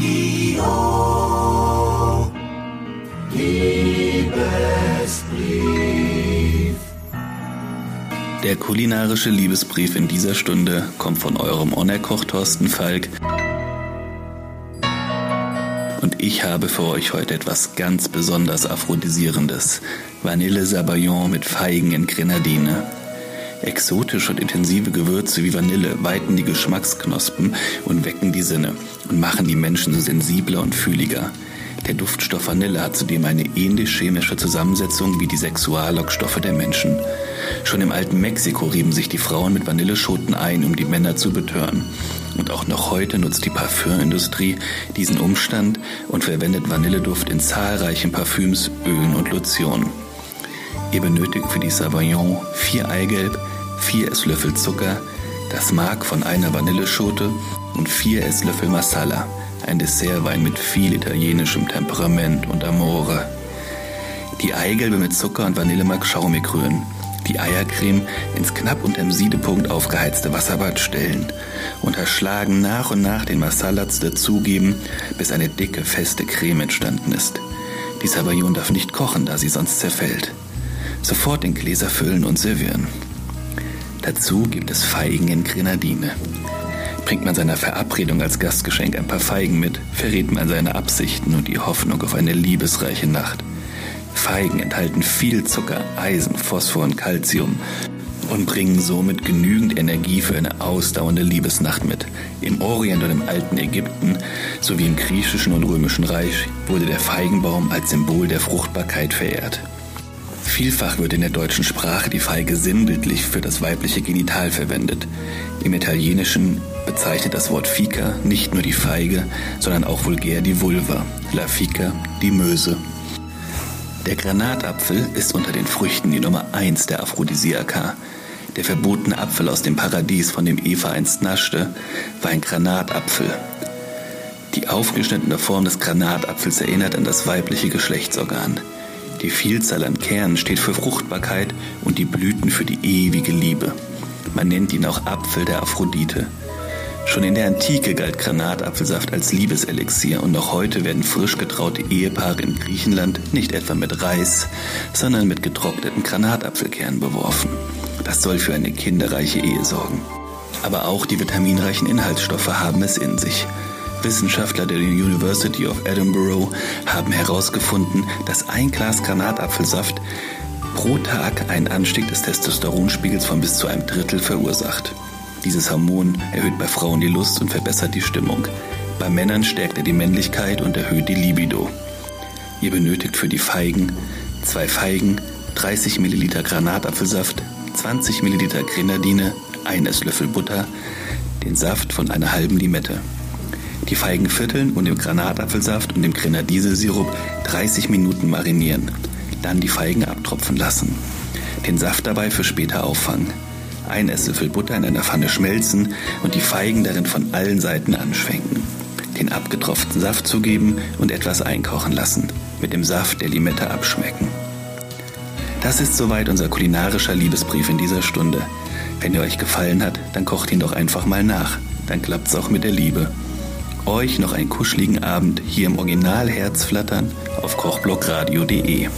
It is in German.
Radio Liebesbrief. Der kulinarische Liebesbrief in dieser Stunde kommt von eurem Onerkoch Thorsten Falk. Und ich habe für euch heute etwas ganz besonders Aphrodisierendes. Vanille Sabayon mit Feigen in Grenadine. Exotische und intensive Gewürze wie Vanille weiten die Geschmacksknospen und wecken die Sinne und machen die Menschen so sensibler und fühliger. Der Duftstoff Vanille hat zudem eine ähnlich chemische Zusammensetzung wie die Sexuallockstoffe der Menschen. Schon im alten Mexiko rieben sich die Frauen mit Vanilleschoten ein, um die Männer zu betören. Und auch noch heute nutzt die Parfümindustrie diesen Umstand und verwendet Vanilleduft in zahlreichen Parfüms, Ölen und Lotionen. Ihr benötigt für die Savaillon vier Eigelb, vier Esslöffel Zucker, das Mark von einer Vanilleschote und vier Esslöffel Masala, ein Dessertwein mit viel italienischem Temperament und Amore. Die Eigelbe mit Zucker und Vanillemark schaumig rühren, die Eiercreme ins knapp unterm Siedepunkt aufgeheizte Wasserbad stellen, unterschlagen nach und nach den Masalats dazugeben, bis eine dicke, feste Creme entstanden ist. Die Savaillon darf nicht kochen, da sie sonst zerfällt. Sofort in Gläser füllen und servieren. Dazu gibt es Feigen in Grenadine. Bringt man seiner Verabredung als Gastgeschenk ein paar Feigen mit, verrät man seine Absichten und die Hoffnung auf eine liebesreiche Nacht. Feigen enthalten viel Zucker, Eisen, Phosphor und Calcium und bringen somit genügend Energie für eine ausdauernde Liebesnacht mit. Im Orient und im alten Ägypten sowie im griechischen und römischen Reich wurde der Feigenbaum als Symbol der Fruchtbarkeit verehrt. Vielfach wird in der deutschen Sprache die Feige sinnbildlich für das weibliche Genital verwendet. Im Italienischen bezeichnet das Wort Fica nicht nur die Feige, sondern auch vulgär die Vulva, la Fica, die Möse. Der Granatapfel ist unter den Früchten die Nummer 1 der Aphrodisiaka. Der verbotene Apfel aus dem Paradies, von dem Eva einst naschte, war ein Granatapfel. Die aufgeschnittene Form des Granatapfels erinnert an das weibliche Geschlechtsorgan. Die Vielzahl an Kernen steht für Fruchtbarkeit und die Blüten für die ewige Liebe. Man nennt ihn auch Apfel der Aphrodite. Schon in der Antike galt Granatapfelsaft als Liebeselixier und noch heute werden frisch getraute Ehepaare in Griechenland nicht etwa mit Reis, sondern mit getrockneten Granatapfelkernen beworfen. Das soll für eine kinderreiche Ehe sorgen. Aber auch die vitaminreichen Inhaltsstoffe haben es in sich. Wissenschaftler der University of Edinburgh haben herausgefunden, dass ein Glas Granatapfelsaft pro Tag einen Anstieg des Testosteronspiegels von bis zu einem Drittel verursacht. Dieses Hormon erhöht bei Frauen die Lust und verbessert die Stimmung. Bei Männern stärkt er die Männlichkeit und erhöht die Libido. Ihr benötigt für die Feigen zwei Feigen, 30 Milliliter Granatapfelsaft, 20 Milliliter Grenadine, ein Esslöffel Butter, den Saft von einer halben Limette. Die Feigen vierteln und im Granatapfelsaft und dem Grenadisesirup 30 Minuten marinieren. Dann die Feigen abtropfen lassen. Den Saft dabei für später auffangen. Ein Esslöffel Butter in einer Pfanne schmelzen und die Feigen darin von allen Seiten anschwenken. Den abgetropften Saft zugeben und etwas einkochen lassen. Mit dem Saft der Limette abschmecken. Das ist soweit unser kulinarischer Liebesbrief in dieser Stunde. Wenn er euch gefallen hat, dann kocht ihn doch einfach mal nach. Dann klappt's auch mit der Liebe euch noch einen kuscheligen Abend hier im Original Herzflattern auf kochblockradio.de.